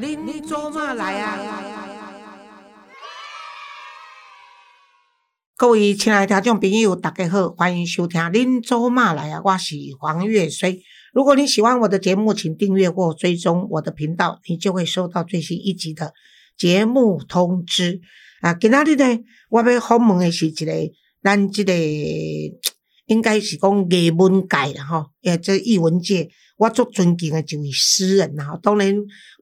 恁做嘛来啊？各位亲爱的听众朋友，大家好，欢迎收听《恁做嘛来啊》，我是黄月水。如果你喜欢我的节目，请订阅或追踪我的频道，你就会收到最新一集的节目通知。啊，今仔日呢，我要访问的是一个咱这个 应该是讲艺文界啦吼，诶，这艺文界我足尊敬的一位诗人啦，当然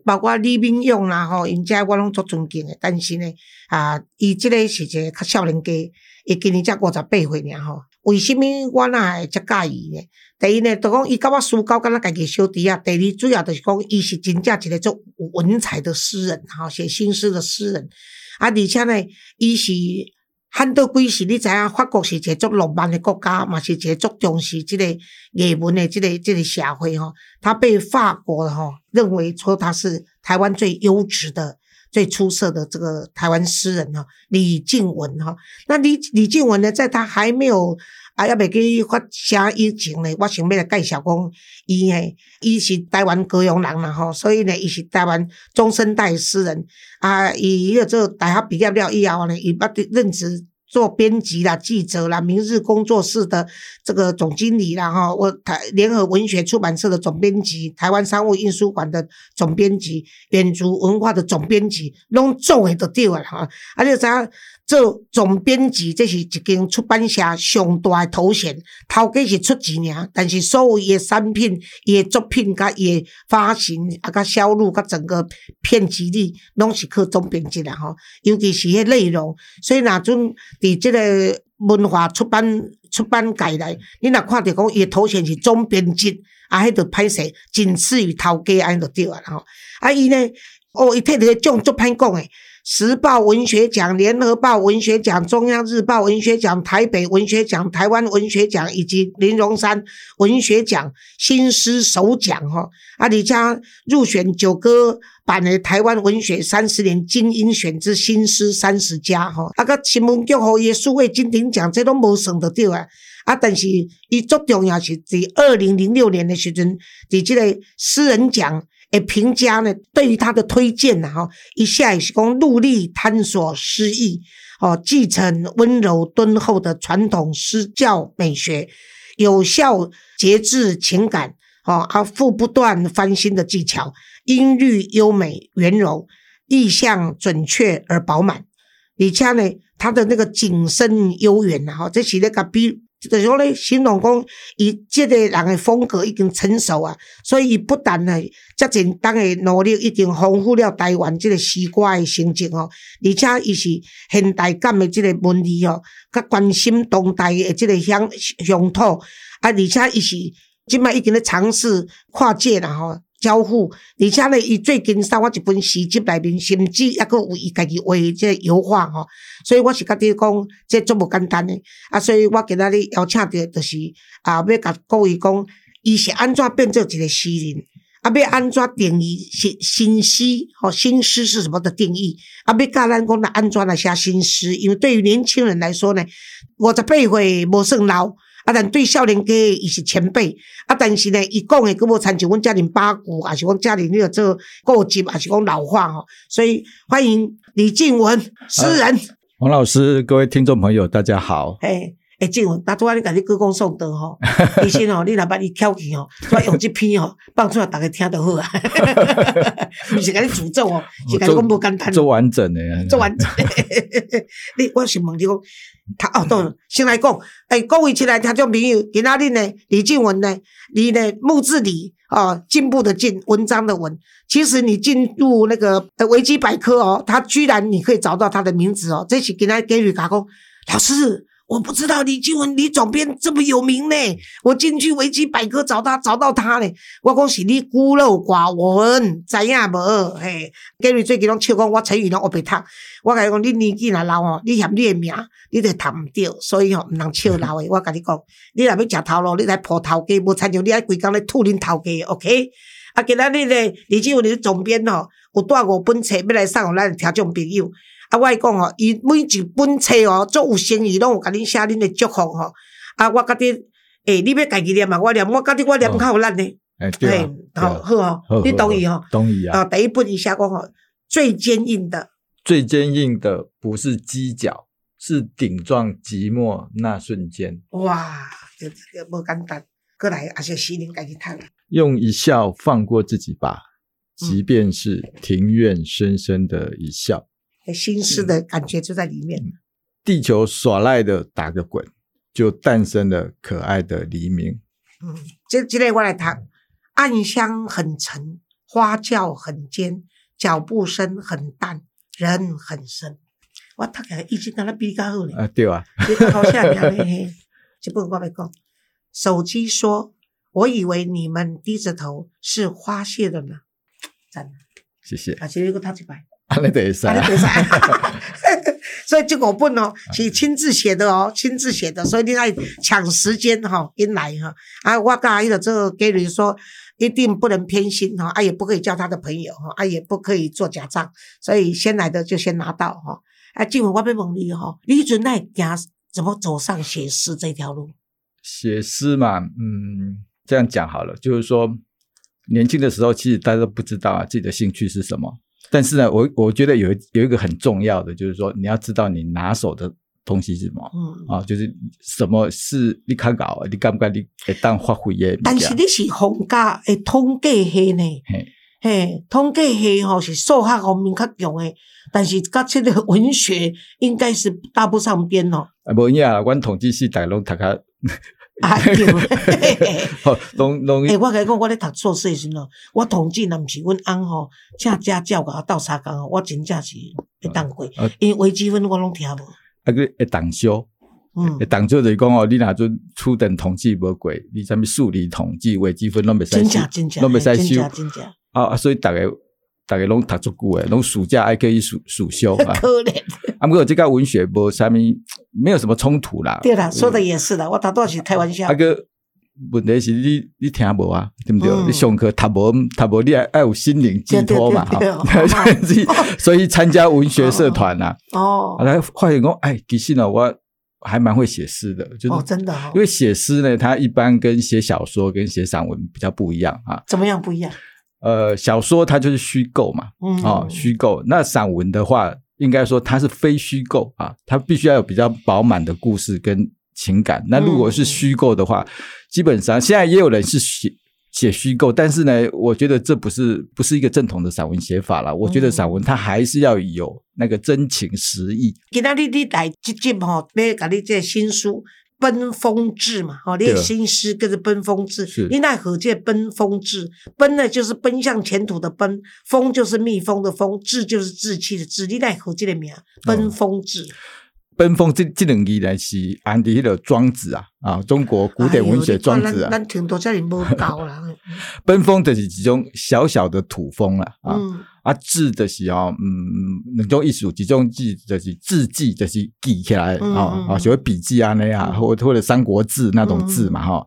包括李敏勇啦吼，因遮我拢足尊敬的，但是呢，啊，伊即个是一个较少年家，伊今年才五十八岁尔吼。为什么我若会遮介意呢？第一呢，就讲伊甲我私交敢若家己小弟啊。第二，主要就是讲伊是真正一个足有文采的诗人，吼，写新诗的诗人。啊，而且呢，伊是汉德贵是，你知影法国是一个足浪漫的国家，嘛是一个足重视即个艺文的即个即个社会吼。他被法国吼认为说他是台湾最优质的。最出色的这个台湾诗人哈，李静文哈。那李李静文呢，在他还没有啊，要未去发声以前呢，我想要来介绍讲，伊诶，伊是台湾歌咏人啦吼，所以呢，伊是台湾中生代诗人啊。伊迄个做大学毕业了以后呢，伊捌任职。做编辑啦、记者啦、明日工作室的这个总经理啦，哈，我台联合文学出版社的总编辑、台湾商务印书馆的总编辑、远足文化的总编辑，拢做诶都对啊，哈，而且啥做总编辑，这是一间出版社上大诶头衔，头家是出钱尔，但是所有伊诶产品、伊诶作品、甲伊诶发行啊、甲销路、甲整个骗集力，拢是靠总编辑啦，吼，尤其是迄内容，所以那阵。伫即个文化出版出版界内，你若看着讲伊诶头衔是总编辑，啊，迄著歹势，仅次于头家安尼就对啊吼。啊，伊呢，哦，伊摕着奖足歹讲诶，时报文学奖、联合报文学奖、中央日报文学奖、台北文学奖、台湾文学奖以及林荣山文学奖新诗首奖吼。啊，而且入选九歌。版的台湾文学三十年精英选之新诗三十家吼，啊，个新闻局互伊数位金鼎奖，这拢无算得着啊！啊，但是伊最重要是伫二零零六年的时阵，伫即个诗人奖诶评价呢，对于他的推荐呐，吼，一下也是讲努力探索诗意，哦，继承温柔敦厚的传统诗教美学，有效节制情感，哦，啊，富不断翻新的技巧。音律优美圆柔，意象准确而饱满。而且呢，他的那个景深悠远呐，哈，这是那个比，就是说呢，形容讲伊这个人的风格已经成熟啊，所以伊不但呢，这简单的努力已经丰富了台湾这个西瓜的成绩哦，而且伊是现代感的这个文字哦，较关心当代的这个乡乡土啊，而且伊是今麦已经咧尝试跨界了吼。交互，而且呢，伊最近送我一本诗集内面，甚至抑佫有伊家己画即个油画吼，所以我是甲你讲，这足无简单诶。啊，所以我今仔日邀请到，就是啊，要甲各位讲，伊是安怎变做一个诗人，啊，要安怎定义新新诗，吼，新诗是什么的定义？啊，要教咱讲来安怎来写新诗？因为对于年轻人来说呢，五十八岁无算老。啊，但对少年家伊是前辈，啊，但是呢，伊讲诶，佫无参像阮家人八股，还是讲家人迄个做过节，还是讲老化吼。所以欢迎李静文诗人，王老师，各位听众朋友，大家好。哎，诶，静文，那拄仔你甲你歌功颂德吼，其实吼，你若捌你挑起吼，我用这篇吼放出来，大家听得好啊。不是甲你诅咒哦，是甲你讲无简单，做完整诶，做完整。你我是问你讲。他哦，对，先来讲，哎，各位起来听众朋友，今仔日呢，李静文呢，你呢木字李哦，进步的进，文章的文，其实你进入那个维基百科哦，他居然你可以找到他的名字哦，这是给他给予打工老师。我不知道李静文李总编这么有名呢，我进去维基百科找他找到他呢，我讲是你孤陋寡闻，知影无？嘿，Gary 最近拢笑讲我成语拢学袂读，我甲伊讲你年纪若老哦，你嫌你的名，你就读毋着，所以吼毋通笑老的。我甲你讲，你若要食头路，你来抱头家，无参像你爱规工咧吐恁头家，OK？啊，今仔日咧，李静文李总编吼，有带五本册要来送互咱听众朋友。啊，我爱讲吼，伊每一本册哦，做有生意拢有甲恁写恁的祝福吼。啊，我甲你，诶，你要家己念嘛？我念，我甲你我念较有力呢。诶，对嘿啊，对好啊好哦好，你同意吼？同意啊。啊，第一本伊写讲吼，最坚硬的，最坚硬的不是犄角，是顶撞寂寞那瞬间。哇，这这个无简单。过来，也是诗人家己读的。用一笑放过自己吧，嗯即便是庭院深深的一笑。欸心思的感觉就在里面。地球耍赖的打个滚，就诞生了可爱的黎明。嗯，这今天我来谈，暗香很沉，花轿很尖，脚步声很淡，人很深。我读起来意境跟他比较好呢。啊，对啊，好下面呢，嘿这本我来讲。手机说：“我以为你们低着头是花谢的呢。”赞，谢谢。啊，这个读一摆。啊，那得是啊，你 所以这五本哦是亲自写的哦，亲自写的，所以你爱抢时间哈，因来哈。啊，我刚才的这个给你说，一定不能偏心哈，啊，也不可以叫他的朋友哈，啊，也不可以做假账，所以先来的就先拿到哈。啊，静文我要问你哈，你准那行怎么走上写诗这条路？写诗嘛，嗯，这样讲好了，就是说，年轻的时候其实大家都不知道啊自己的兴趣是什么。但是呢，我我觉得有有一个很重要的，就是说你要知道你拿手的东西是什么嗯，啊，就是什么是你看搞，你敢不敢你会当发挥的？但是你是风家诶统计系呢？嘿，嘿，统计系吼是数学方面较强诶，但是甲这个文学应该是搭不上边哦。啊，无影啊，阮统计系大家拢读较，啊，对，嘿嘿嘿吼，拢拢诶，我甲你讲，我咧读硕士的时阵哦，我统计若毋是阮翁吼，请家教甲我斗相共哦，我真正是会当过啊，因为微积分我拢听无。啊个会当修，嗯会，当修就是讲哦，你若阵初等统计无过，你啥物数理统计、微积分拢袂使真修正真正，拢袂使真修正真正啊啊，所以逐个逐个拢读足久诶，拢暑假还可以暑暑修啊。可怜。啊，不过即个文学无啥物，没有什么冲突啦。对啦，说的也是的，我打多是开玩笑啊。个问题是你你听无啊，对不对？嗯你上课读无读无，你还爱有心灵寄托嘛。所以参加文学社团呐，哦啊，来发现讲，哎，其实呢，我还蛮会写诗的，就是哦，真的哦因，为写诗呢，它一般跟写小说跟写散文比较不一样啊。怎么样不一样？呃，小说它就是虚构嘛，嗯，哦，虚构。那散文的话，应该说它是非虚构啊，它必须要有比较饱满的故事跟情感。那如果是虚构的话，基本上现在也有人是写写虚构，但是呢，我觉得这不是不是一个正统的散文写法了。我觉得散文它还是要有那个真情实意。今天你你来即集吼，要甲你这新书《奔风志》嘛，哦，你的对新诗叫做《奔风志是》，你奈何这个奔风志？奔呢就是奔向前途的奔，风就是蜜蜂的蜂，志就是志气的志，你奈何这个名？奔风志，奔风这这两字呢是安迪的庄子啊啊，中国古典文学庄子啊。奔风 就是一种小小的土风啦啊。嗯啊，字就是哦，嗯，两种艺术，一种字就是字迹，就是记起来嗯啊嗯啊，学笔记啊那样，嗯。或或者三国志那种字嘛哈。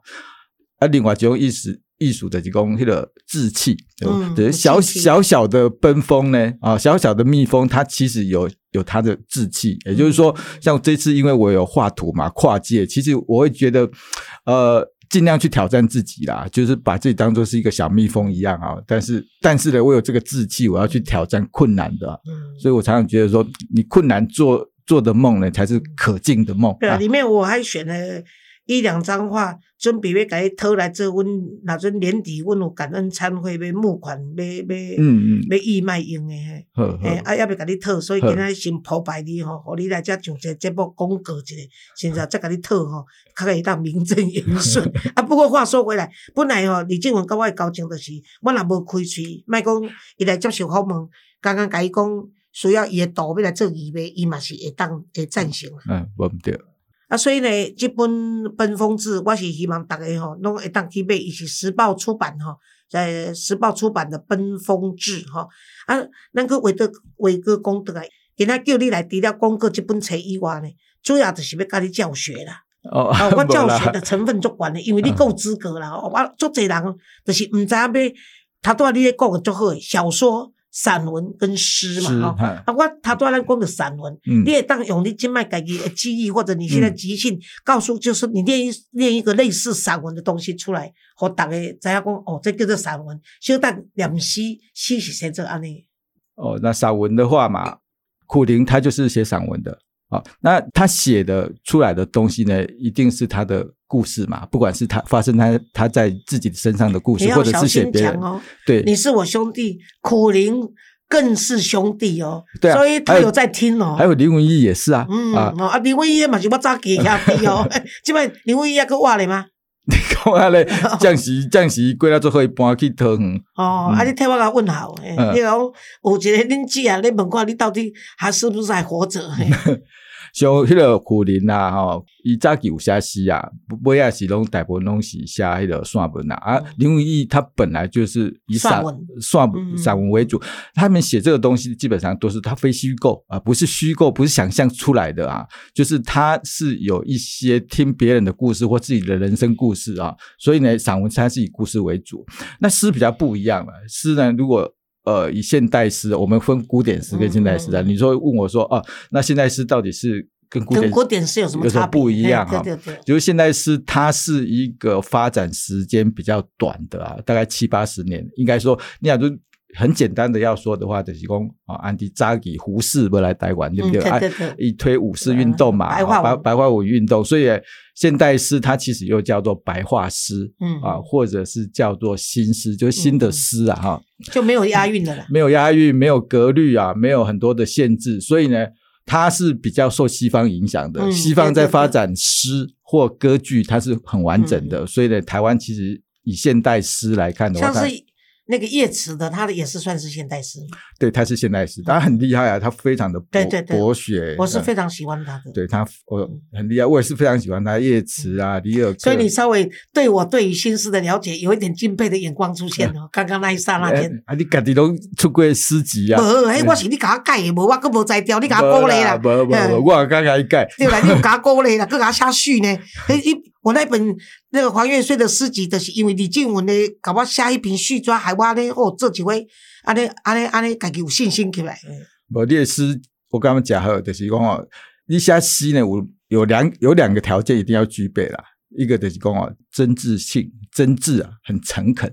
啊，另外一种艺术艺术就是讲迄个志气，嗯就是小小小的奔风呢啊，小小的蜜蜂，它其实有有它的志气，也就是说，嗯。像这次因为我有画图嘛，跨界，其实我会觉得，呃。尽量去挑战自己啦，就是把自己当做是一个小蜜蜂一样啊。但是，但是呢，我有这个志气，我要去挑战困难的啊、嗯，所以我常常觉得说，你困难做做的梦呢，才是可敬的梦。对啊，啊里面我还选了一两张画，准备要甲你讨来做阮，若阵年底阮有感恩餐会要募款，要要。要义卖用的嘿，嘿，啊，要要甲你讨，所以今仔先铺排你吼，互你来遮上一个节目广告一下，现在再甲你讨吼，较会当名正言顺。啊，不过话说回来，本来吼李静文甲我的交情就是，我若无开喙，莫讲伊来接受访问，刚刚甲伊讲需要伊的图要来做预备，伊嘛是会当会赞成啦。嗯，我唔对，啊，所以呢，即本《奔风志》，我是希望大家吼，拢会当去买，伊是时报出版吼，在时报出版的《奔风志》吼。啊，咱个为着为个讲倒来，今仔叫你来除了广告即本册以外呢，主要就是要教你教学啦。哦哦，我 教学的成分足悬的，因为你够资格啦。哦我足侪人就是毋知影要，头拄仔你咧讲的足好诶，小说散文跟诗诗嘛，哈、哈啊，我他当然讲的散文，嗯你也当用你今麦自己的记忆或者你现在即兴、告诉，就是你念一念一个类似散文的东西出来，和大家知影讲哦，这叫做散文。小等念诗，诗是写做安尼。哦，那散文的话嘛，苦灵他就是写散文的啊、那他写的出来的东西呢，一定是他的故事嘛，不管是他发生他他在自己身上的故事，或者是写别人，讲哦，对。你是我兄弟，苦灵更是兄弟哦，对啊所以他有有在听哦。还有林文义也是啊，嗯，啊，哦啊，林文义嘛是我早记兄弟哦，即摆林文义还佫活咧吗？你讲啊咧，降时暂时过了最后一搬去桃园，哦，嗯。啊，你替我甲问候，嘿嗯。你讲有一个恁姐啊，你问看你到底还是不是还活着？嘿像迄个苦林啊，吼，伊早期有写诗啊，尾也是拢大部分拢是写迄个散文啊。啊，林文义他本来就是以散散文。散文为主，他们写这个东西基本上都是他非虚构啊，不是虚构，不是想象出来的啊，就是他是有一些听别人的故事或自己的人生故事啊，所以呢，散文它是以故事为主。那诗比较不一样了，诗呢，如果呃以现代诗，我们分古典诗跟现代诗啊，嗯嗯嗯你说问我说哦、那现代诗到底是跟古典跟古典诗有什么有什么？不一样啊？对对对，就是现代诗，它是一个发展时间比较短的啊，大概七八十年。应该说，你想就很简单的要说的话，就是讲啊，安迪扎吉胡适不来台湾，对不对？一推五四运动嘛，嗯白白白话文运动，所以现代诗它其实又叫做白话诗。嗯啊，或者是叫做新诗，就是新的诗啊，哈、就没有押韵的了。没有押韵，没有格律啊，没有很多的限制，所以呢，它是比较受西方影响的。嗯西方在发展诗或歌剧，它是很完整的，所以呢，台湾其实以现代诗来看的话，它像是那个叶慈的，他的也是算是现代诗，对他是现代诗，他很厉害啊，他非常的博对对对博学，我是嗯非常喜欢他的。对他我很厉害，我也是非常喜欢他叶慈啊、李尔，所以你稍微对我对于新诗的了解有一点敬佩的眼光出现哦。刚刚那一刹那哎间，啊，你家己都出过诗集啊？无，迄我是你甲我改的，无我佫无才调，你甲我鼓励啦。无无无，我刚刚一改，对啦，你有甲我鼓励啦，佫甲我写序呢。我那本那个黄月水的诗集，就是因为李静文呢，甲我下一篇续抓，害我呢哦做一回，安尼安尼安尼，家己有信心起来。无你的诗，我刚刚讲好，就是讲哦，你写诗呢有有两有两个条件一定要具备啦，一个就是讲哦，真挚性，真挚啊，很诚恳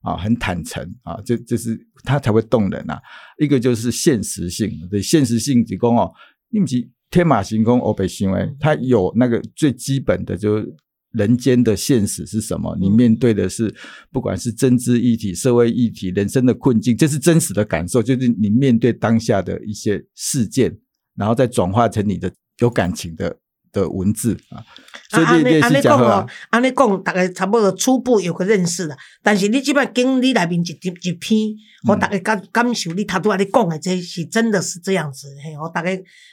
啊，很坦诚啊，这这是它才会动人啊。一个就是现实性，对，现实性就讲哦，你不是天马行空、欧北行为，他有那个最基本的就是。人间的现实是什么？你面对的是，不管是政治议题、社会议题、人生的困境，这是真实的感受，就是你面对当下的一些事件，然后再转化成你的有感情的的文字啊。所以啊，安你你也尼安尼讲好啊哦，安尼讲，大家差不多初步有个认识啦。但是你即摆经你内面一一一篇，我嗯大家感感受你头拄仔你讲的，这是真的是这样子。嘿，我大家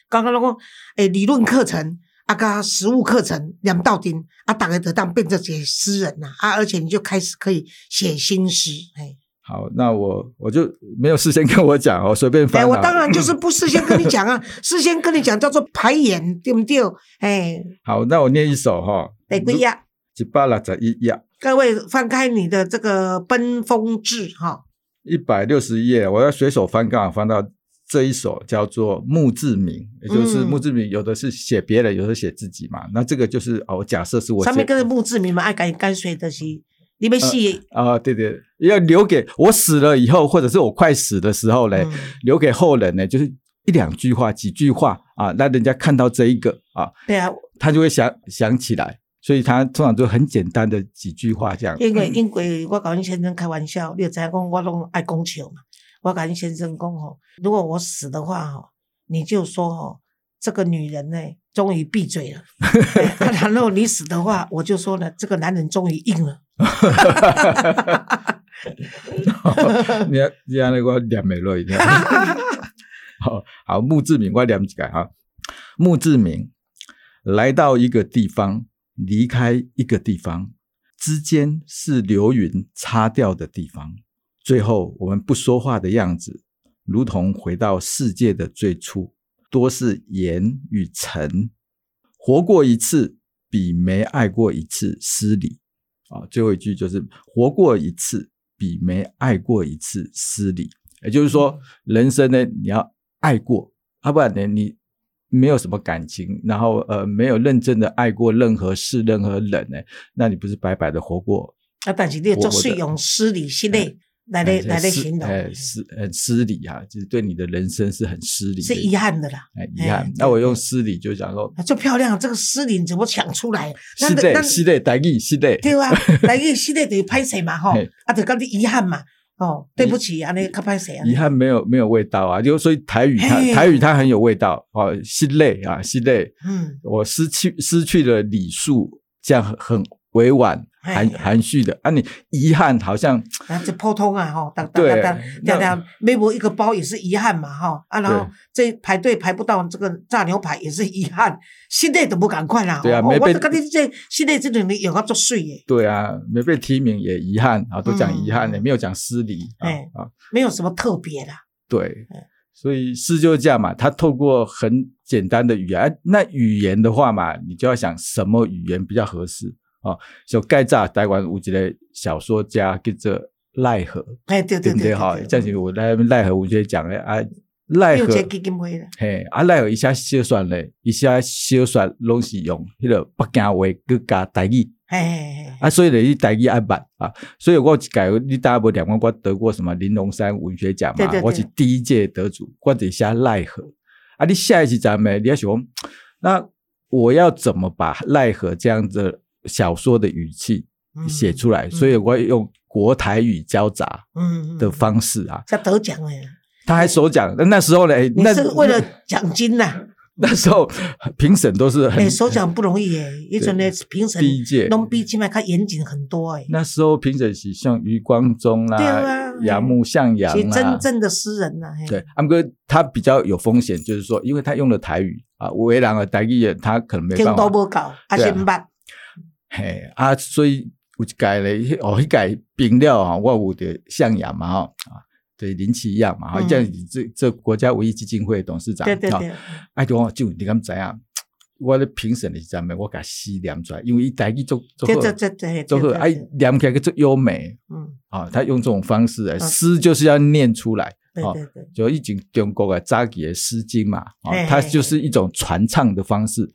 刚刚拢讲，诶，理论课程啊，个实务课程连到顶，啊，大家得当变成一个诗人呐，啊，而且你就开始可以写新诗。哎，好，那我我就没有事先跟我讲哦，随便翻哎，啊。我当然就是 不事先跟你讲啊，事先跟你讲叫做排演，对不对？哎，好，那我念一首哈，第几页？一百六十一页，各位翻开你的这个《奔风志》哈，一百六十页，我要随手翻，刚好翻到这一首叫做墓志铭，也就是嗯墓志铭，有的是写别人，有的写自己嘛。那这个就是哦，我假设是我写上面跟着墓志铭嘛，爱干干水的是，你们写啊、对对，要留给我死了以后，或者是我快死的时候嘞，嗯留给后人呢，就是一两句话、几句话啊，让人家看到这一个啊，对啊，他就会想想起来。所以他通常就很简单的几句话这样。因为因为我跟你先生开玩笑，你也知影讲我拢爱讲笑嘛。我跟阮先生讲吼，如果我死的话吼，你就说吼，这个女人呢终于闭嘴了。然后你死的话，我就说呢，这个男人终于硬了。你要你要那个念没落一点。好好，墓志铭我念几个哈。墓志铭来到一个地方，离开一个地方，之间是流云擦掉的地方。最后，我们不说话的样子，如同回到世界的最初，多是言与尘。活过一次，比没爱过一次失礼。啊，最后一句就是活过一次比没爱过一次失礼。也就是说，人生呢，你要爱过，要不然呢，你没有什么感情，然后呃，没有认真的爱过任何事、任何人呢，那你不是白白的活过？啊，但是你做是用失礼系列来来来来形容，哎，失很失礼啊，就是对你的人生是很失礼，是遗憾的啦，哎，遗憾。那我用失礼就讲说，就漂亮，这个失礼你怎么抢出来？是的，是的，台语是的，对啊，台语是的，得拍谁嘛？吼，啊，就讲你遗憾嘛。哦，对不起啊，那个拍谁啊？遗憾没有没有味道啊，就所以台语它台语它很有味道哦，心累啊，心累。嗯，我失去失去了礼数，这样很很委婉。含含蓄的。啊，你遗憾好像啊，这普通啊哈，当当当当当，微博一个包也是遗憾嘛哈啊，然后这排队排不到这个炸牛排也是遗憾，现在都不赶快啦，对啊，没被跟你这现在这种人有个作祟耶，对啊，没被提名也遗憾啊，都讲遗憾的，没有讲失礼啊，没有什么特别的，对，所以诗就是这样嘛，他透过很简单的语言，那语言的话嘛，你就要想什么语言比较合适。哦，就盖炸台湾有一个小说家叫做奈何，哎，对对对，哈，这样子我来奈何，我就讲咧啊，奈何，嘿，啊奈何一下小说咧，一下小说拢是用迄个北京话去加台语，嘿啊，所以咧你台语爱捌啊，所以我改你大家无两万，我得过什么玲珑山文学奖嘛，我是第一届得主，或者下奈何，啊，你下一期咱们你要想，那我要怎么把奈何这样子？小说的语气写出来，所以我用国台语交杂的方式啊，他得奖了，他还首奖。那那时候呢，那是为了奖金呐。那时候评审都是很首奖不容易哎，一种呢评审第一届，弄比起码他严谨很多哎。那时候评审是像余光中啦、杨木向阳啊，真正的诗人呐。对，安哥他比较有风险，就是说，因为他用了台语啊，为然而台语他可能没办法。听都不搞，阿先办。嘿啊，所以有一届咧，哦，一改冰了啊，我有的向阳嘛，吼啊，对林奇一样嘛，哈，这样这这国家唯一基金会董事长，对对对，哎，就就你敢知啊？我咧评审的是怎么？我给吸念出来，因为伊台语做做好，做好，哎，念起来个做优美，嗯，啊，他用这种方式来诗就是要念出来，对对对，就已经中国的早期的诗经嘛，啊，它就是一种传唱的方式。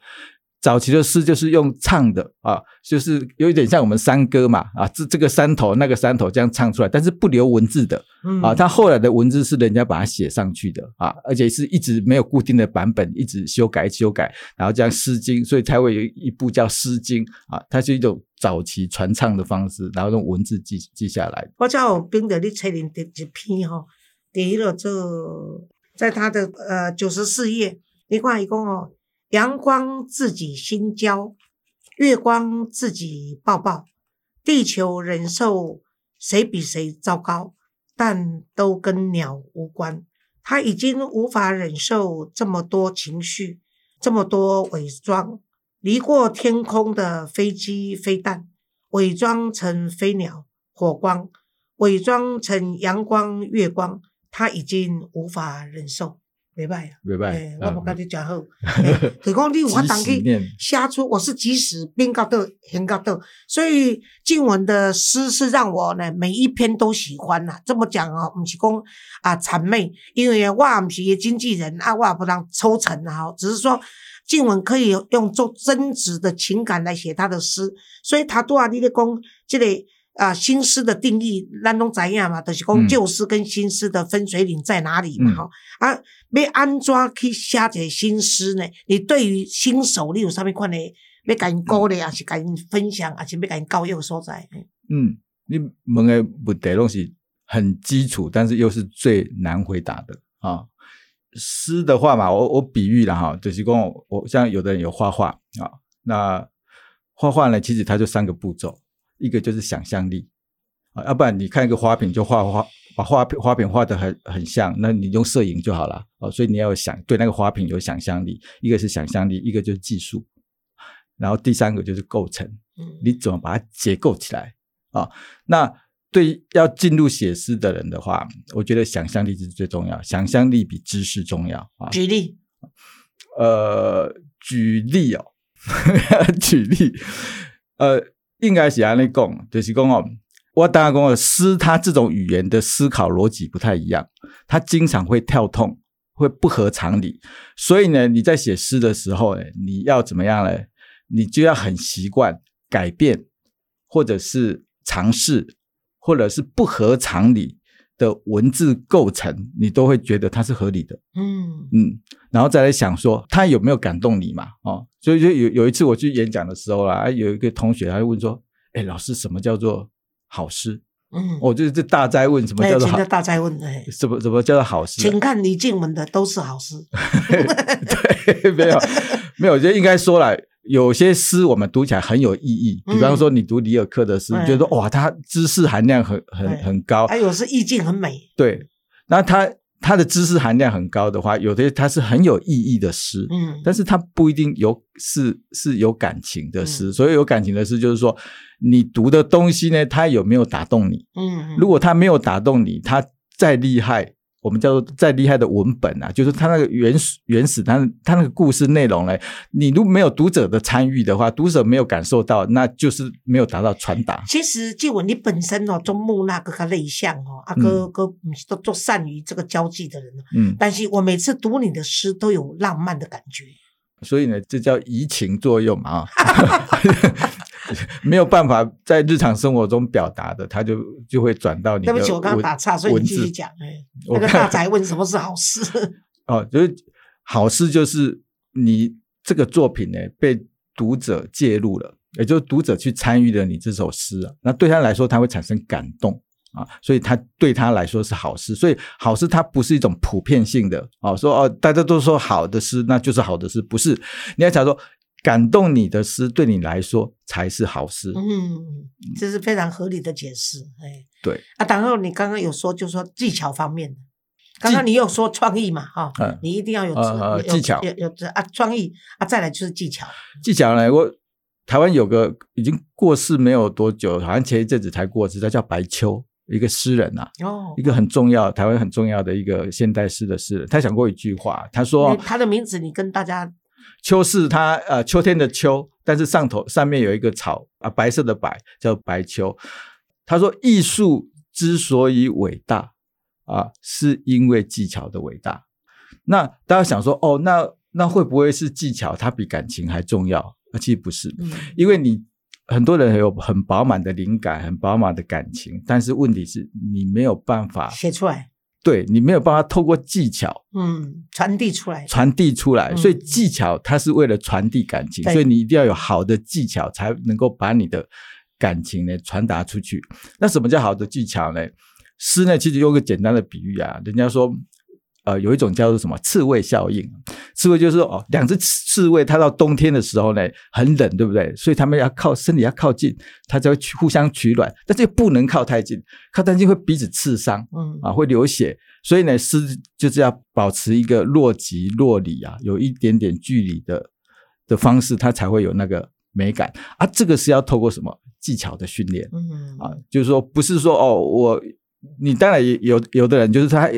早期的诗就是用唱的啊，就是有一点像我们山歌嘛啊，这这个山头那个山头这样唱出来，但是不留文字的啊。他后来的文字是人家把它写上去的啊，而且是一直没有固定的版本，一直修改修改，然后这样《诗经》，所以才会有一部叫《诗经》啊。它是一种早期传唱的方式，然后用文字记记下来。我叫冰的，你猜人第一篇哈，第一个这在他的呃九十四页，你看一共哦。阳光自己心焦，月光自己抱抱，地球忍受谁比谁糟糕，但都跟鸟无关。他已经无法忍受这么多情绪，这么多伪装。离过天空的飞机、飞弹，伪装成飞鸟、火光，伪装成阳光、月光，他已经无法忍受。袂歹啊，袂歹，我无甲你讲好。就讲你有法当去写出，我是即时编到倒，编到倒。所以静文的诗是让我呢每一篇都喜欢呐。这么讲哦，毋是讲啊谄媚，因为我毋是经纪人啊，我也不当抽成啊。只是说静文可以用做真挚的情感来写他的诗，所以他多啊，你咧讲即个。啊，新诗的定义，咱拢知影嘛，就是讲旧诗跟新诗的分水岭在哪里嘛？哈啊，要安怎去写一个新诗呢？你对于新手，你有啥物款的要甲因鼓励，还是甲因分享，还是要甲因教育所在？嗯，你问的问题拢是很基础，但是又是最难回答的啊。诗的话嘛，我我比喻了哈，就是讲我像有的人有画画啊，那画画呢，其实它就三个步骤。一个就是想象力啊，要不然你看一个花瓶就画花，把花花瓶画的很很像，那你用摄影就好了啊。所以你要想对那个花瓶有想象力，一个是想象力，一个就是技术，然后第三个就是构成，你怎么把它结构起来啊？那对要进入写诗的人的话，我觉得想象力是最重要，想象力比知识重要啊。举例，呃，举例哦，举例，呃。应该是安尼讲，就是讲哦，我当然讲哦，诗它这种语言的思考逻辑不太一样，它经常会跳痛，会不合常理。所以呢，你在写诗的时候呢，你要怎么样呢？你就要很习惯改变，或者是尝试，或者是不合常理的文字构成，你都会觉得它是合理的。嗯嗯，然后再来想说他有没有感动你嘛？哦，所以就有有一次我去演讲的时候啦，啊有一个同学他就问说：“哎，老师，什么叫做好诗？”嗯，我就是这大灾问什么哎叫做？大灾问，哎，什么什么叫做好诗啊？请看李静文的都是好诗。对，没有没有，我觉得应该说了，有些诗我们读起来很有意义，比方说你读里尔克的诗，嗯你觉得哇，它知识含量很很很高，还有是意境很美。对，那它它的知识含量很高的话，有的它是很有意义的诗，嗯，但是它不一定有是是有感情的诗，嗯。所以有感情的诗就是说，你读的东西呢，它有没有打动你？嗯，如果它没有打动你，它再厉害，我们叫做再厉害的文本啊，就是它那个原始原始它它那个故事内容呢，你如果没有读者的参与的话，读者没有感受到，那就是没有达到传达。其实静文你本身哦，中木那个个内向哦，啊嗯哥哥都都善于这个交际的人哦嗯，但是我每次读你的诗都有浪漫的感觉。所以呢，这叫移情作用嘛啊，没有办法在日常生活中表达的，他就就会转到你的对不起，我刚刚文打岔，所以你继续讲。那个大宅问什么是好诗？哦，就是好事就是你这个作品呢被读者介入了，也就是读者去参与了你这首诗啊，那对他来说他会产生感动啊，所以他对他来说是好事。所以好事它不是一种普遍性的哦，说哦大家都说好的诗那就是好的诗，不是。你要想说感动你的诗对你来说才是好诗，嗯，这是非常合理的解释。哎，对啊，然后你刚刚有说，就是说技巧方面的。刚刚你有说创意嘛？哈、嗯你一定要有技巧有有啊，创意啊，再来就是技巧。技巧呢，我台湾有个已经过世没有多久，好像前一阵子才过世，他叫白秋，一个诗人啊，哦一，个很重要，台湾很重要的一个现代诗的诗人。他讲过一句话，他说他的名字你跟大家秋是它呃秋天的秋，但是上头上面有一个草啊，白色的白叫白秋。他说艺术之所以伟大啊，是因为技巧的伟大。那大家想说哦，那那会不会是技巧它比感情还重要？啊，其实不是，因为你很多人有很饱满的灵感，很饱满的感情，但是问题是你没有办法，写出来，对你没有办法透过技巧嗯，传递出来。传递出来，嗯所以技巧它是为了传递感情，对所以你一定要有好的技巧，才能够把你的感情呢传达出去。那什么叫好的技巧呢？诗呢，其实用个简单的比喻啊，人家说，呃，有一种叫做什么刺猬效应。刺猬就是说哦，两只刺猬，它到冬天的时候呢，很冷，对不对？所以它们要靠身体要靠近，它才会互相取暖，但是又不能靠太近，靠太近会彼此刺伤。嗯啊，会流血，所以呢，是就是要保持一个若即若离啊，有一点点距离的的方式，它才会有那个美感啊。这个是要透过什么技巧的训练嗯啊？就是说，不是说哦，我你当然也有有的人就是他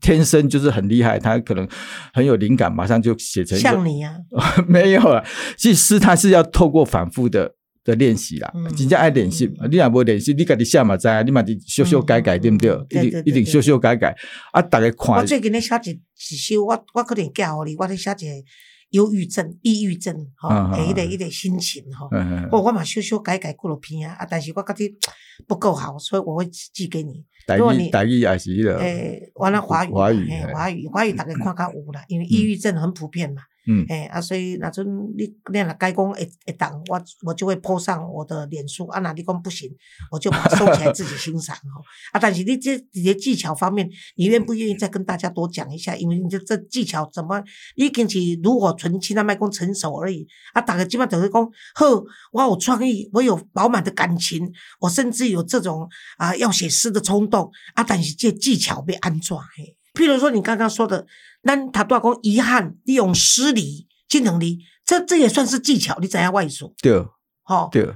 天生就是很厉害，他可能很有灵感，马上就写成像你啊，没有啊，其实他是要透过反复的的练习啦嗯，真正爱练习嗯。你若无练习，你家己写嘛知道，你嘛得修修改改，嗯对不对嗯？一定一定修修改改。啊，大家看我，最近咧写一一首，我我可能教互你，我咧写一个忧郁症、抑郁症，吼，嗯嗯诶，迄个嗯迄个心情吼。嗯嗯，我我嘛修修改改过了篇啊，啊，但是我觉得不够好，所以我会寄给你。台如果你语台语也是迄个，诶，完了华语，华语华语，华语大概看较有啦，因为抑郁症很普遍嘛。嗯诶啊，所以那阵你你若该讲会会当，我我就会铺上我的脸书啊。那你讲不行，我就把它收起来自己欣赏吼。啊，但是你这你的技巧方面，你愿不愿意再跟大家多讲一下？因为你这这技巧怎么，你已经是炉火纯青，那卖讲成熟而已。啊，大家基本上就是讲，呵，我有创意，我有饱满的感情，我甚至有这种啊要写诗的冲动啊，但是这技巧被安怎嘿？譬如说你刚刚说的，那他多讲遗憾，利用诗理、技能力，这这也算是技巧，你怎样外说？对吼、对，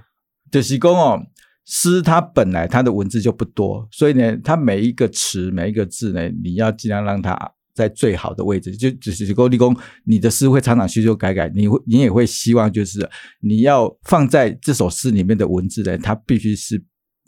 就是讲哦，诗它本来它的文字就不多，所以呢，它每一个词每一个字呢，你要尽量让它。在最好的位置，就只是够立功，你的诗会常常修修改改，你会你也会希望就是你要放在这首诗里面的文字呢，它必须是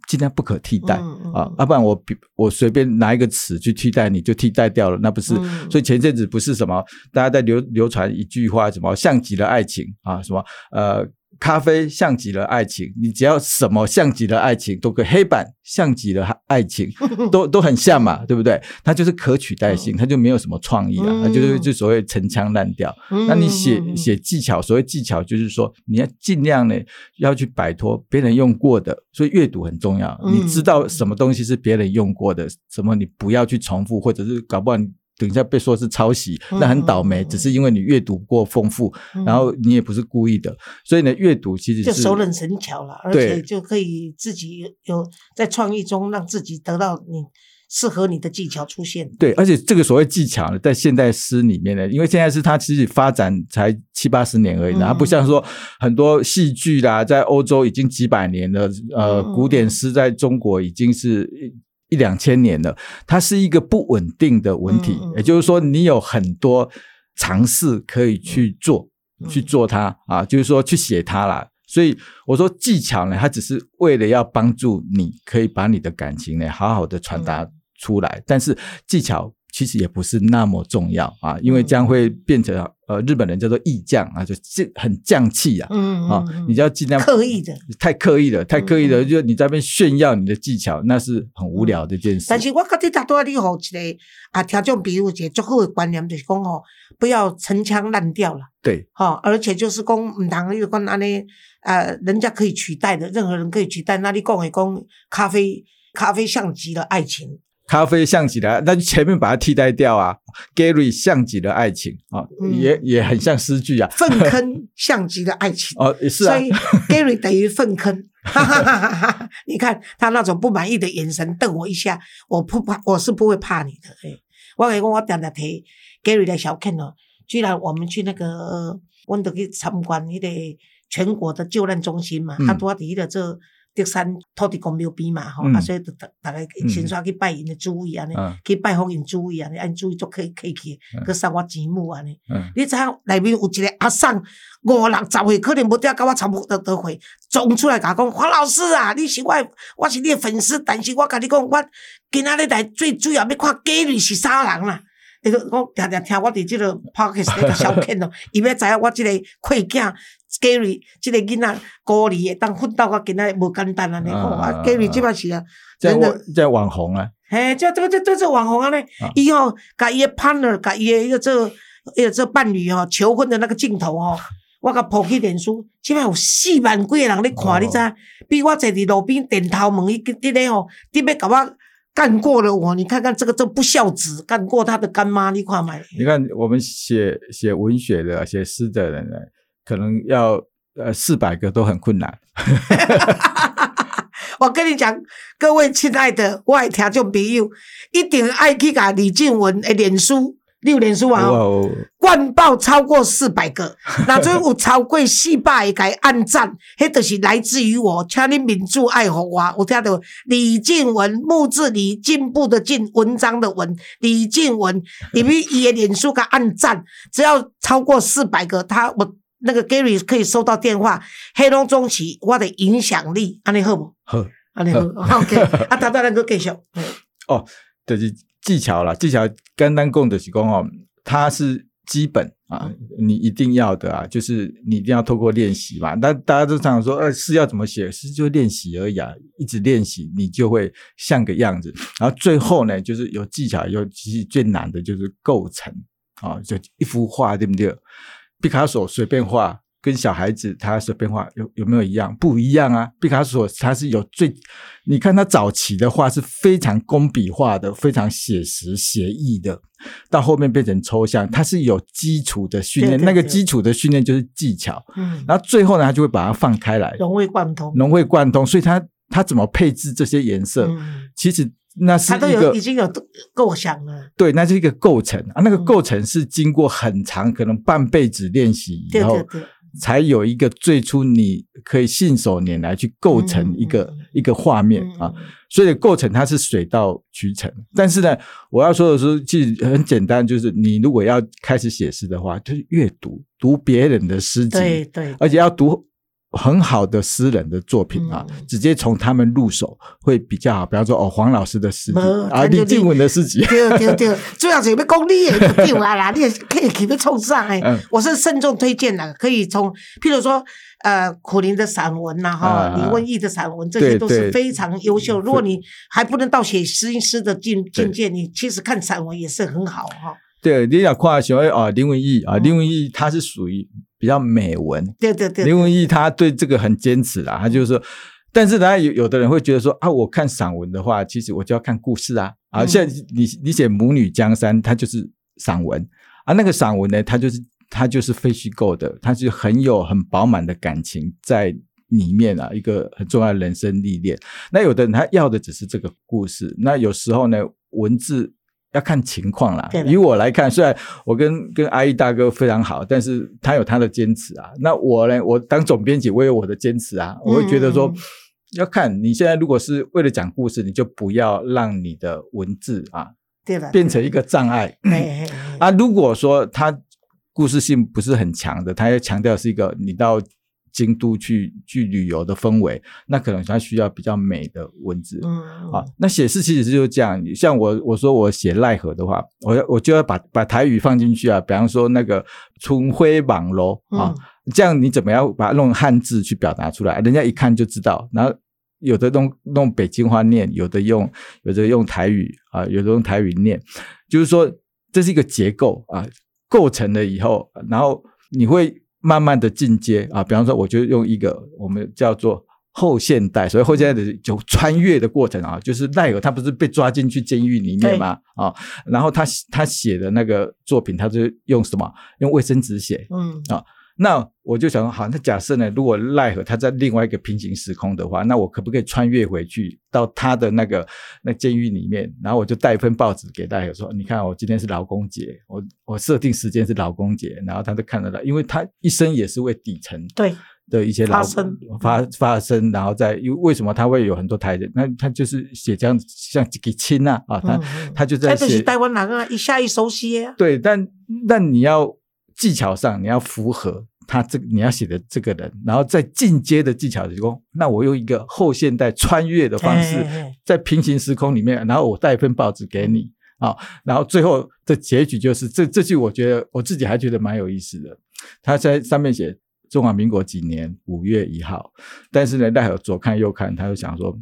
尽量不可替代啊，要不然我比我随便拿一个词去替代你就替代掉了，那不是？嗯所以前阵子不是什么大家在流流传一句话，什么像极了爱情啊，什么呃。咖啡像极了爱情，你只要什么像极了爱情，都可以。黑板像极了爱情，都都很像嘛，对不对？它就是可取代性，它就没有什么创意啊，嗯它就是就所谓陈腔滥调。那你写写技巧，所谓技巧就是说，你要尽量呢要去摆脱别人用过的，所以阅读很重要。嗯你知道什么东西是别人用过的，什么你不要去重复，或者是搞不好你等一下被说是抄袭，嗯那很倒霉，只是因为你阅读过丰富，嗯。然后你也不是故意的，所以呢，阅读其实就是熟能生巧了，而对。且就可以自己有在创意中让自己得到你适合你的技巧出现。对，而且这个所谓技巧呢，在现代诗里面呢，因为现代诗它其实发展才七八十年而已，嗯它不像说很多戏剧啦，在欧洲已经几百年了，呃，嗯。古典诗在中国已经是一一两千年了，它是一个不稳定的文体，也就是说，你有很多尝试可以去做，嗯。去做它啊，就是说去写它啦。所以我说技巧呢，它只是为了要帮助你可以把你的感情呢好好的传达嗯。出来，但是技巧其实也不是那么重要啊，因为嗯将会变成呃日本人叫做意匠啊，就这很匠气啊。嗯啊，你就要尽量刻意的。太刻意了，太刻意了，嗯就你在那边炫耀你的技巧，那是很无聊的一件事。但是我觉得大多你好一个啊，听众朋友一个足好的观念，就是讲吼，不要陈腔滥调了，对吼，而且就是讲唔通你就讲安尼，呃，人家可以取代的，任何人可以取代。那你讲的讲咖啡，咖啡像极了爱情，咖啡像极了，那就前面把它替代掉啊。Gary 像极了爱情啊，嗯也也很像诗句啊。粪坑像极了爱情。哦，也 是啊所，以 Gary 等于粪坑，哈哈哈哈哈哈！你看他那种不满意的眼神瞪我一下，我不怕，我是不会怕你的。哎，我跟你讲，我常常提 Gary 的小看哦。居然我们去那个，呃我们都去参观那个全国的救难中心嘛，嗯啊，拄啊伫迄个做德山土地公庙边嘛，吼、嗯。啊，所以就大大家先刷去拜因的主位安尼，嗯。去拜访因主位安尼，因主位足可以可以去，送我钱母安尼。嗯，你知影内面有一个阿桑五六十岁，可能无得甲我差不多多岁，冲出来甲我讲黄老师啊，你是我的，我是你的粉丝，但是我甲你讲，我今仔日来最主要要看 Gary 是啥人啦。伊就讲常常听我伫即个 podcast 消遣咯，伊要知影我即个愧囝 Gary 即个囡仔孤儿会当奋斗到今仔日无简单安尼。啊吼啊，Gary 即摆是啊，在真的网红啊，嘿，这这这这这网红啊呢啊，伊吼甲伊诶 partner，甲伊诶迄个这迄个这伴侣吼求婚的那个镜头吼，我甲抱去脸书，即摆有四万几个人咧看，哦你知影？比我坐伫路边电头问伊伫咧吼，你要甲我干过了我，你看看这个这不孝子干过他的干妈，你看买。你看我们写写文学的、写诗的人呢，可能要呃四百个都很困难。我跟你讲，各位亲爱的我的听众朋友，一定爱去甲李静文的脸书，你有脸书啊？哇哦，灌爆超过四百个，那阵有超过四百个给按赞，迄就是来自于我，请你民主爱护我。有听到李静文木字李进步的进文章的文，李静文，你们伊的脸书给按赞，只要超过四百个，他我那个 Gary 可以收到电话，黑龙中期我的影响力，安尼好不？好安尼好，OK，啊，大家能够继续。嗯哦，就是技巧啦，技巧刚刚供的是讲哦，它是基本啊，你一定要的啊，就是你一定要透过练习嘛。那大家都常常说，呃，是要怎么写？诗就练习而已啊，一直练习，你就会像个样子。然后最后呢，就是有技巧，有其实最难的就是构成啊，就一幅画，对不对？毕卡索随便画。跟小孩子他随便画有有没有一样？不一样啊！毕卡索他是有最，你看他早期的画是非常工笔画的，非常写实写意的，到后面变成抽象，他是有基础的训练，对对对那个基础的训练就是技巧，嗯，然后最后呢，他就会把它放开来，融会贯通。融会贯通，所以他他怎么配置这些颜色，嗯，其实那是他都一个有已经有构想了。对，那是一个构成啊，那个嗯构成是经过很长，可能半辈子练习以后对对，对。才有一个最初你可以信手拈来去构成一个、一个画面啊。嗯所以构成它是水到渠成，但是呢，我要说的是，其实很简单，就是你如果要开始写诗的话，就是阅读读别人的诗集，对对，而且要读很好的诗人的作品啊，嗯。直接从他们入手会比较好。比方说哦，黄老师的诗集没啊，李静文的诗集，对对对，主要是要功力也不对啊啦，你也可以去要冲上哎、嗯。我是慎重推荐的，可以从譬如说呃苦林的散文呐、哈、啊李文义的散文，这些都是非常优秀。如果你还不能到写诗诗的境境界，你其实看散文也是很好哈、对，你想看喜欢啊，林文义啊，嗯。林文义他是属于比较美文，对对对，林文义他对这个很坚持啦，他就是说，但是呢，有有的人会觉得说啊，我看散文的话，其实我就要看故事啊，啊，嗯像你你写《母女江山》，它就是散文啊，那个散文呢，它就是它就是非虚构的，它是很有很饱满的感情在里面啊，一个很重要的人生历练。那有的人他要的只是这个故事，那有时候呢，文字。要看情况啦以我来看，虽然我跟跟阿义大哥非常好，但是他有他的坚持啊。那我呢，我当总编辑，我有我的坚持啊。我会觉得说，嗯要看你现在如果是为了讲故事，你就不要让你的文字啊变成一个障碍啊。如果说他故事性不是很强的，他要强调是一个你到京都去去旅游的氛围，那可能它需要比较美的文字。嗯啊，那写诗其实就是这样。像我我说我写奈何的话，我要我就要把把台语放进去啊。比方说那个春晖网楼啊，这样你怎么样把它弄汉字去表达出来，人家一看就知道。然后有的弄弄北京话念，有的用有的用台语啊，有的用台语念，就是说这是一个结构啊，构成了以后，然后你会慢慢的进阶啊。比方说，我就用一个我们叫做。后现代，所以后现代的就穿越的过程啊，就是奈尔他不是被抓进去监狱里面吗？啊，然后他他写的那个作品，他就用什么？用卫生纸写。嗯那我就想说，好，那假设呢，如果奈何他在另外一个平行时空的话，那我可不可以穿越回去到他的那个那监狱里面？然后我就带一份报纸给奈何说，你看我今天是劳工节，我我设定时间是劳工节，然后他就看得到，因为他一生也是为底层对，的一些劳发生发发生，然后在因为为什么他会有很多台人？那他就是写这样像几个亲啊啊，他、他就在写台湾人啊，一下一熟悉啊。对，但但你要技巧上你要符合他这个你要写的这个人，然后在进阶的技巧提供，那我用一个后现代穿越的方式在平行时空里面，然后我带一份报纸给你啊，然后最后的结局就是这这句，我觉得我自己还觉得蛮有意思的，他在上面写。中华民国几年五月一号，但是呢，奈何左看右看，他就想说，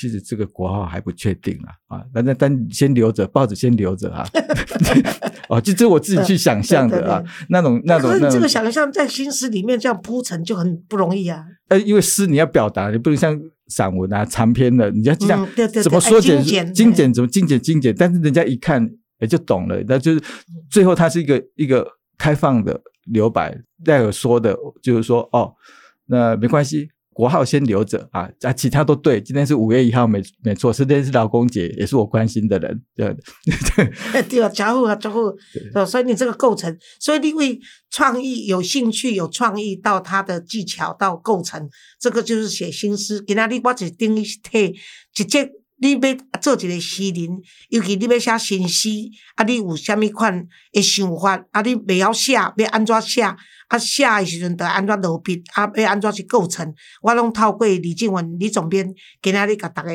其实这个国号还不确定啊啊，但但但先留着，报纸先留着啊。哦，就这我自己去想象的啊那种那种可是这个想象在新诗里面这样铺陈就很不容易啊。呃，因为诗你要表达，你不能像散文啊、长篇的，你要这样怎么缩减精简精简怎么精简精简，但是人家一看也就懂了，那就是最后它是一个一个开放的留白。戴尔说的就是说，哦，那没关系。国号先留着啊，啊，其他都对。今天是五月一号，没没错，是今天是劳工节，也是我关心的人。对，对 对啊，家伙啊，家伙，对所以你这个构成，所以你为创意有兴趣、有创意到他的技巧到构成，这个就是写新诗。今仔日我一等于是替一节你要做一个诗人，尤其你要写新诗，啊，你有啥物款的想法，啊，你未晓写，要安怎写？啊，写诶时阵，得安怎落笔，啊，要安怎去构成？我拢透过李静文李总编，今仔日甲大家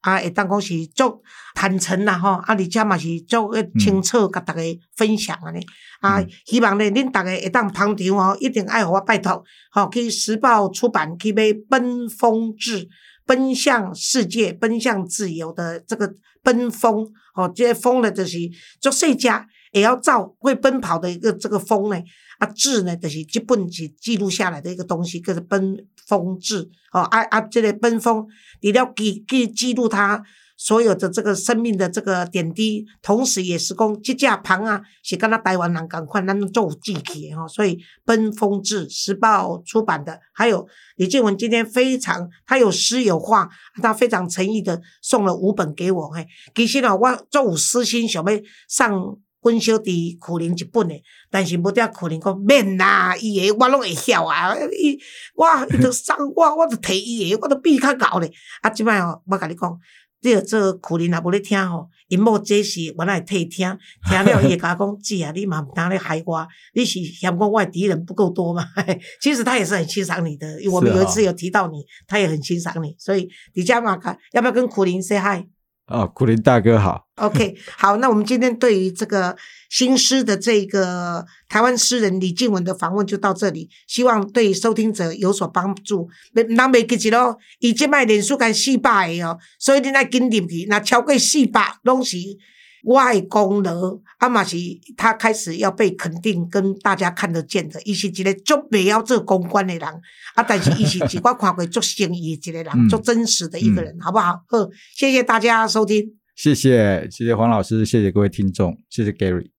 啊，会当讲是足坦诚啦吼，啊，而且嘛是足清楚甲大家分享安尼。啊嗯，希望咧，恁大家会当捧场哦，一定爱互我拜托，吼、去时报出版去买《奔风志》，奔向世界、奔向自由的这个奔风，哦，这个风呢，就是足细只也要造会奔跑的一个这个风呢。啊，志呢，就是这本是记录下来的一个东西，叫做奔风志。哦，啊啊，这个奔风，你要记记记录它所有的这个生命的这个点滴，同时也是讲这架旁啊，是跟他台湾人赶快，咱都做记起的哈。所以奔风志时报出版的，还有李建文今天非常，他有诗有画，他非常诚意的送了五本给我。嘿，其实呢，我做有私心想要上。阮小弟苦林一本诶，但是无得苦林讲免啦，伊诶我拢会晓啊，伊我伊着送我，我着摕伊诶，我着比较厚咧。啊，即摆吼，我甲你讲，这个这苦林也无咧听吼，因某这是原来替听，听了伊会甲我讲，姐啊，你嘛毋当咧害我，你是嫌我外敌人不够多嘛？其实他也是很欣赏你的，我们有一次有提到你，他也很欣赏你，所以你家嘛看要不要跟苦林 say hi？哦，古林大哥好。OK，好，那我们今天对于这个新诗的这个台湾诗人李静文的访问就到这里，希望对收听者有所帮助。别人未记住咯，伊即摆连续干四百个哦，所以你来紧入去，那超过四百拢是我的功劳，啊嘛是他开始要被肯定，跟大家看得见的。伊是一个足袂晓做公关的人，啊，但是伊是一我看过足诚意的一个人，嗯足真实的一个人，好不好？好，谢谢大家收听。谢谢，谢谢黄老师，谢谢各位听众，谢谢 Gary。